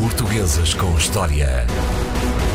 Portuguesas com História.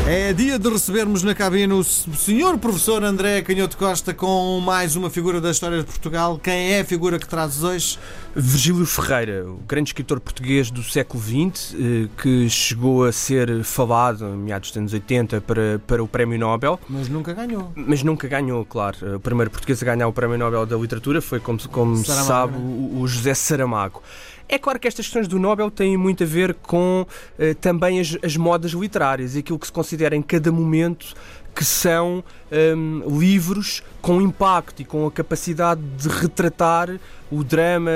É dia de recebermos na cabine o senhor professor André Canhoto Costa com mais uma figura da história de Portugal. Quem é a figura que trazes hoje? Virgílio Ferreira, o grande escritor português do século XX, eh, que chegou a ser falado em meados dos anos 80 para, para o Prémio Nobel. Mas nunca ganhou. Mas nunca ganhou, claro. O primeiro português a ganhar o Prémio Nobel da Literatura foi, como, como se sabe, o, o José Saramago. É claro que estas questões do Nobel têm muito a ver com eh, também as, as modas literárias e aquilo que se considera em cada momento que são um, livros com impacto e com a capacidade de retratar o drama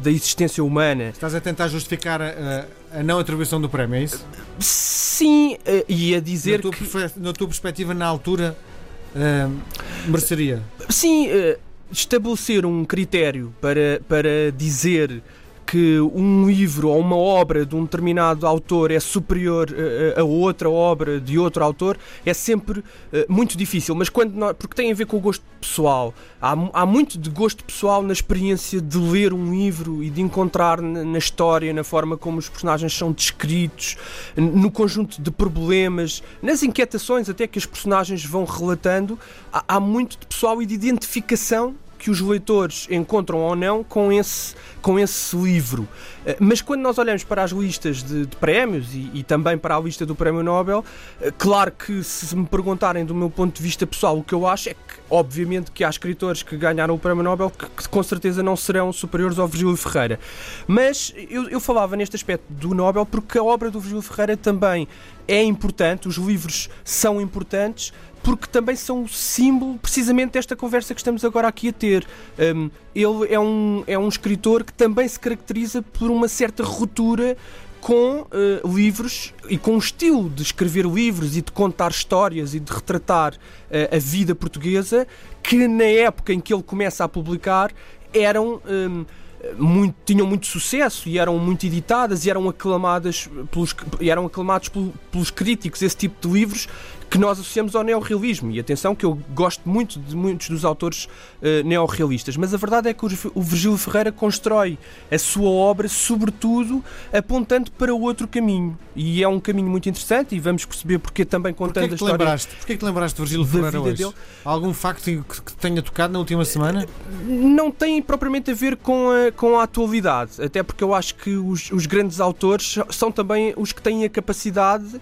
da existência humana. Estás a tentar justificar a, a, não atribuição do prémio, é isso? Sim, eh, e a dizer na que... Na tua perspectiva, na altura, uh, mereceria? Sim, uh, estabelecer um critério para, para dizer que um livro ou uma obra de um determinado autor é superior a, a outra obra de outro autor é sempre uh, muito difícil, mas quando nós, porque tem a ver com o gosto pessoal. Há, há muito de gosto pessoal na experiência de ler um livro e de encontrar na, na história, na forma como os personagens são descritos, no conjunto de problemas, nas inquietações até que os personagens vão relatando. Há, há muito de pessoal e de identificação que os leitores encontram ou não com esse, com esse livro. Eh, mas quando nós olhamos para as listas de, de prémios e, e, também para a lista do Prémio Nobel, eh, claro que se me perguntarem do meu ponto de vista pessoal, o que eu acho é que, obviamente, que há escritores que ganharam o Prémio Nobel que, que com certeza não serão superiores ao Virgílio Ferreira. Mas eu, eu falava neste aspecto do Nobel porque a obra do Virgílio Ferreira também é importante, os livros são importantes, porque também são o símbolo precisamente desta conversa que estamos agora aqui a ter. Um, ele é um, é um escritor que também se caracteriza por uma certa ruptura com uh, livros e com um estilo de escrever livros e de contar histórias e de retratar uh, a vida portuguesa que na época em que ele começa a publicar eram um, muito, tinham muito sucesso e eram muito editadas e eram aclamadas pelos, e eram aclamados pelos críticos esse tipo de livros que nós associamos ao neorrealismo. E atenção que eu gosto muito de muitos dos autores uh, neorrealistas, mas a verdade é que o, Virgílio Ferreira constrói a sua obra sobretudo apontando para outro caminho. E é um caminho muito interessante e vamos perceber porque também contando porquê a história. Lembraste? Porquê que lembraste de Virgílio Ferreira hoje? Dele? Algum facto que tenha tocado na última semana? Não tem propriamente a ver com a, com a atualidade, até porque eu acho que os, os grandes autores são também os que têm a capacidade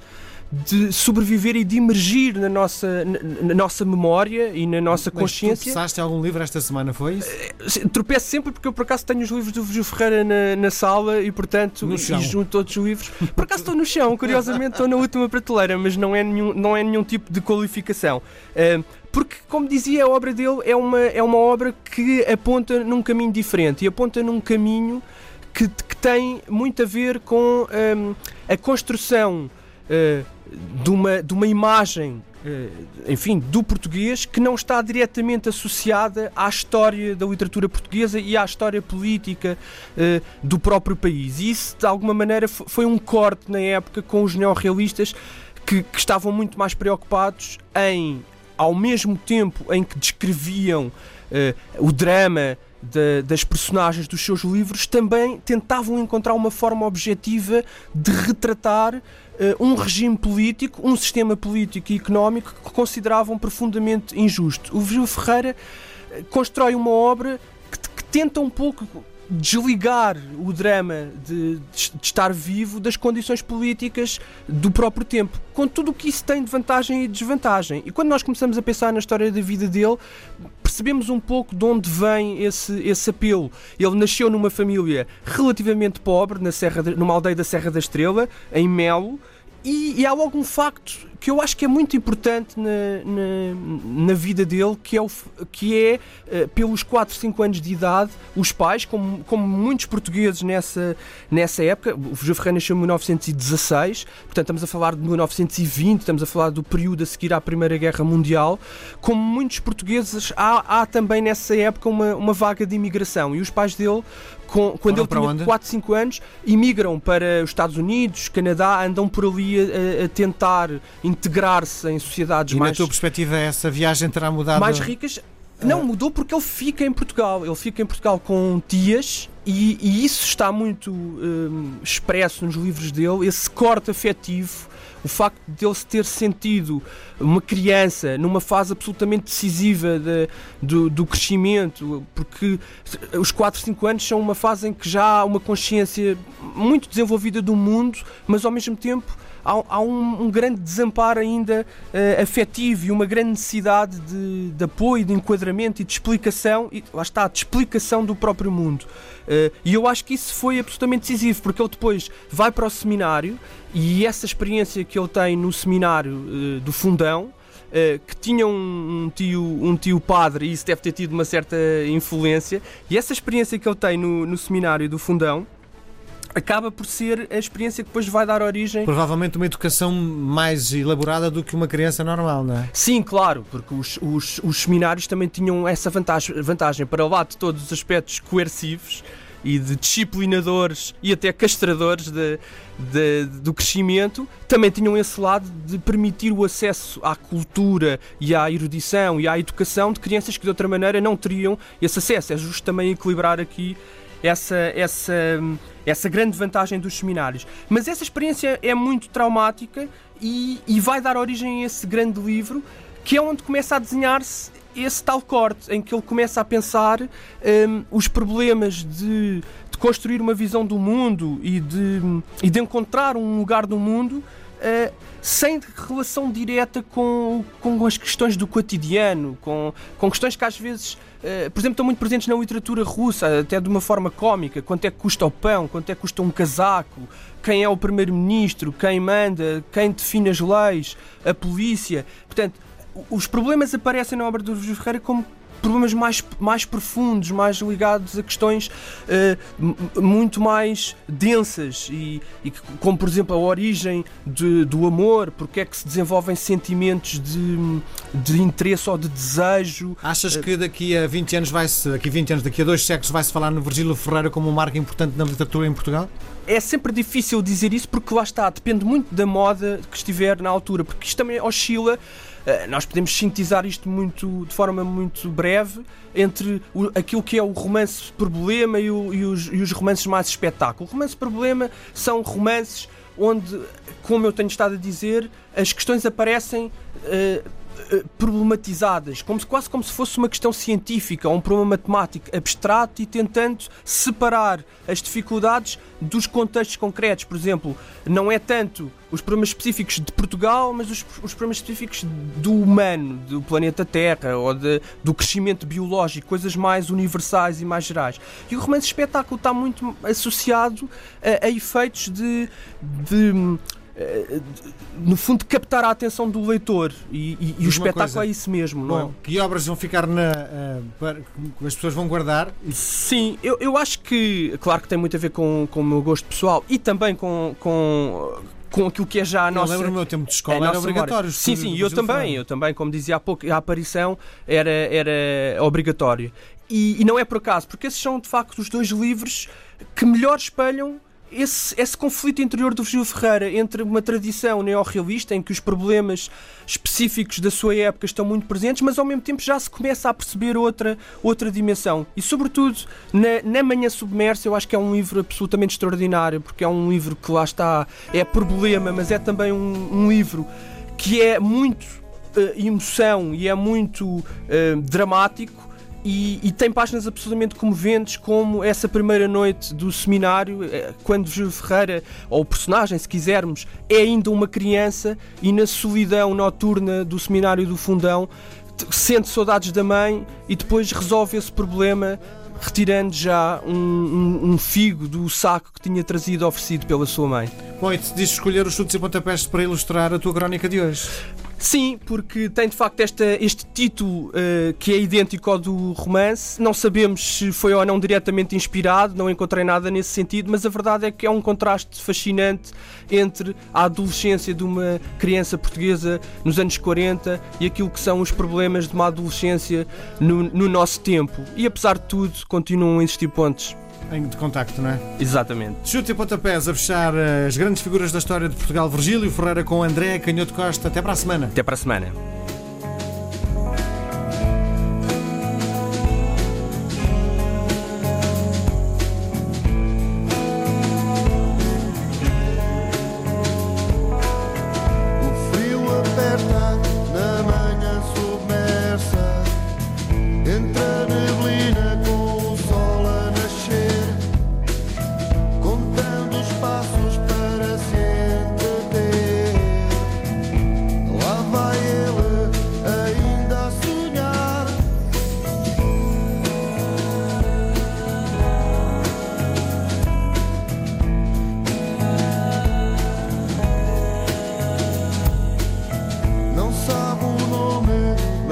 de sobreviver e de emergir na nossa, na, na nossa memória e na nossa Mas consciência. Mas algum livro esta semana, foi isso? Eh, tropeço sempre porque eu por acaso tenho os livros do Virgílio Ferreira na, na, sala e portanto e junto todos os livros. Por acaso estou no chão, curiosamente estou na última prateleira, mas não é nenhum, não é nenhum tipo de qualificação. Uh, porque, como dizia, a obra dele é uma, é uma obra que aponta num caminho diferente e aponta num caminho que, que tem muito a ver com um, a construção de, uma, de uma imagem uh, enfim, do português que não está diretamente associada à história da literatura portuguesa e à história política uh, do próprio país. E isso, de alguma maneira, foi um corte na época com os neorrealistas que, que estavam muito mais preocupados em, ao mesmo tempo em que descreviam o drama de, das personagens dos seus livros também tentavam encontrar uma forma objetiva de retratar uh, um regime político, um sistema político e económico que consideravam profundamente injusto. O Virgílio Ferreira uh, constrói uma obra que, que tenta um pouco desligar o drama de, de, estar vivo das condições políticas do próprio tempo, com tudo o que isso tem de vantagem e desvantagem. E quando nós começamos a pensar na história da vida dele, percebemos um pouco de onde vem esse, esse apelo. Ele nasceu numa família relativamente pobre, na Serra de, numa aldeia da Serra da Estrela, em Melo, e, e, há logo um facto que eu acho que é muito importante na, na, na vida dele, que é, o, que é uh, pelos 4, 5 anos de idade, os pais, como, como muitos portugueses nessa, nessa época, o José Ferreira nasceu em 1916, portanto estamos a falar de 1920, estamos a falar do período a seguir à Primeira Guerra Mundial, como muitos portugueses, há, há também nessa época uma, uma vaga de imigração, e os pais dele com, quando ele tinha onde? 4, 5 anos, imigram para os Estados Unidos, Canadá, andam por ali a, a tentar integrar-se em sociedades e mais. na tua perspectiva, essa viagem terá mudado? Mais ricas. Não, mudou porque ele fica em Portugal. Ele fica em Portugal com tias e, e isso está muito hum, expresso nos livros dele, esse corte afetivo, o facto de ele se ter sentido uma criança numa fase absolutamente decisiva de, do, do crescimento, porque os 4, 5 anos são uma fase em que já há uma consciência muito desenvolvida do mundo, mas ao mesmo tempo há, há um, um, grande desamparo ainda uh, afetivo e uma grande necessidade de, de, apoio, de enquadramento e de explicação, e lá está, de explicação do próprio mundo. Uh, e eu acho que isso foi absolutamente decisivo, porque ele depois vai para o seminário e essa experiência que ele tem no seminário uh, do Fundão. Que tinha um, um, tio, um tio padre e isso deve ter tido uma certa influência. E essa experiência que ele tem no, no seminário do Fundão acaba por ser a experiência que depois vai dar origem. Provavelmente uma educação mais elaborada do que uma criança normal, não é? Sim, claro, porque os, os, os seminários também tinham essa vantagem, vantagem para lá de todos os aspectos coercivos e de disciplinadores e até castradores de, de, do crescimento, também tinham esse lado de permitir o acesso à cultura e à erudição e à educação de crianças que de outra maneira não teriam esse acesso. É justo também equilibrar aqui essa, essa, essa grande vantagem dos seminários. Mas essa experiência é muito traumática e, e vai dar origem a esse grande livro, que é onde começa a desenhar-se esse tal corte, em que ele começa a pensar um, os problemas de, de, construir uma visão do mundo e de, e de encontrar um lugar no mundo. Uh, sem relação direta com, com as questões do cotidiano, com, com questões que às vezes, uh, por exemplo, estão muito presentes na literatura russa, até de uma forma cómica. Quanto é que custa o pão? Quanto é que custa um casaco? Quem é o primeiro-ministro? Quem manda? Quem define as leis? A polícia? Portanto, os problemas aparecem na obra do José Ferreira como problemas mais, mais profundos, mais ligados a questões uh, muito mais densas e, e, como por exemplo a origem de, do amor, porque é que se desenvolvem sentimentos de, de interesse ou de desejo. Achas que daqui a 20 anos vai-se, daqui a 20 anos, daqui a dois séculos vai-se falar no Virgílio Ferreira como um marco importante na literatura em Portugal? é sempre difícil dizer isso porque lá está, depende muito da moda que estiver na altura, porque isto também oscila eh, nós podemos sintetizar isto muito, de forma muito breve entre o, aquilo que é o romance problema e, o, e, os, e os romances mais espetáculo. O romance problema são romances onde, como eu tenho estado a dizer, as questões aparecem uh, eh, problematizadas, como se, quase como se fosse uma questão científica ou um problema matemático abstrato e tentando separar as dificuldades dos contextos concretos. Por exemplo, não é tanto os problemas específicos de Portugal, mas os, os problemas específicos do humano, do planeta Terra ou de, do crescimento biológico, coisas mais universais e mais gerais. E o romance espetáculo está muito associado a, a efeitos de, de eh, no fundo, captar a atenção do leitor. E, e, o espetáculo coisa. é isso mesmo. Bom, não? É? Que obras vão ficar na. Uh, as pessoas vão guardar? Sim, eu, eu acho que, claro que tem muito a ver com, com o meu gosto pessoal e também com, com com aquilo que é já a nossa. Eu lembro no meu tempo de escola, era obrigatório. Sim, sim, eu também, eu também, como dizia há pouco, a aparição era, era obrigatória. E, e, não é por acaso, porque esses são de facto os dois livros que melhor espelham esse, esse conflito interior do Virgílio Ferreira entre uma tradição neorrealista em que os problemas específicos da sua época estão muito presentes, mas ao mesmo tempo já se começa a perceber outra, outra dimensão. E, sobretudo, na, na Manhã Submersa, eu acho que é um livro absolutamente extraordinário, porque é um livro que lá está, é problema, mas é também um, um livro que é muito uh, emoção e é muito uh, dramático e, e, tem páginas absolutamente comoventes, como essa primeira noite do seminário, eh, quando Júlio Ferreira, ou o personagem, se quisermos, é ainda uma criança e na solidão noturna do seminário do Fundão sente saudades da mãe e depois resolve esse problema retirando já um, um, um, figo do saco que tinha trazido oferecido pela sua mãe. Bom, e te disse escolher os chutes e pontapés para ilustrar a tua crónica de hoje. Sim, porque tem de facto esta, este título uh, que é idêntico ao do romance. Não sabemos se foi ou não diretamente inspirado, não encontrei nada nesse sentido, mas a verdade é que é um contraste fascinante entre a adolescência de uma criança portuguesa nos anos 40 e aquilo que são os problemas de uma adolescência no, no nosso tempo. E apesar de tudo, continuam a existir pontos de contacto, não é? Exatamente. Chute e pontapés a fechar eh, as grandes figuras da história de Portugal, Virgílio Ferreira com André Canhoto Costa. Até para a semana. Até para a semana.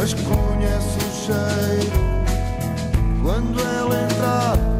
mas conhece o cheiro quando ela entrar.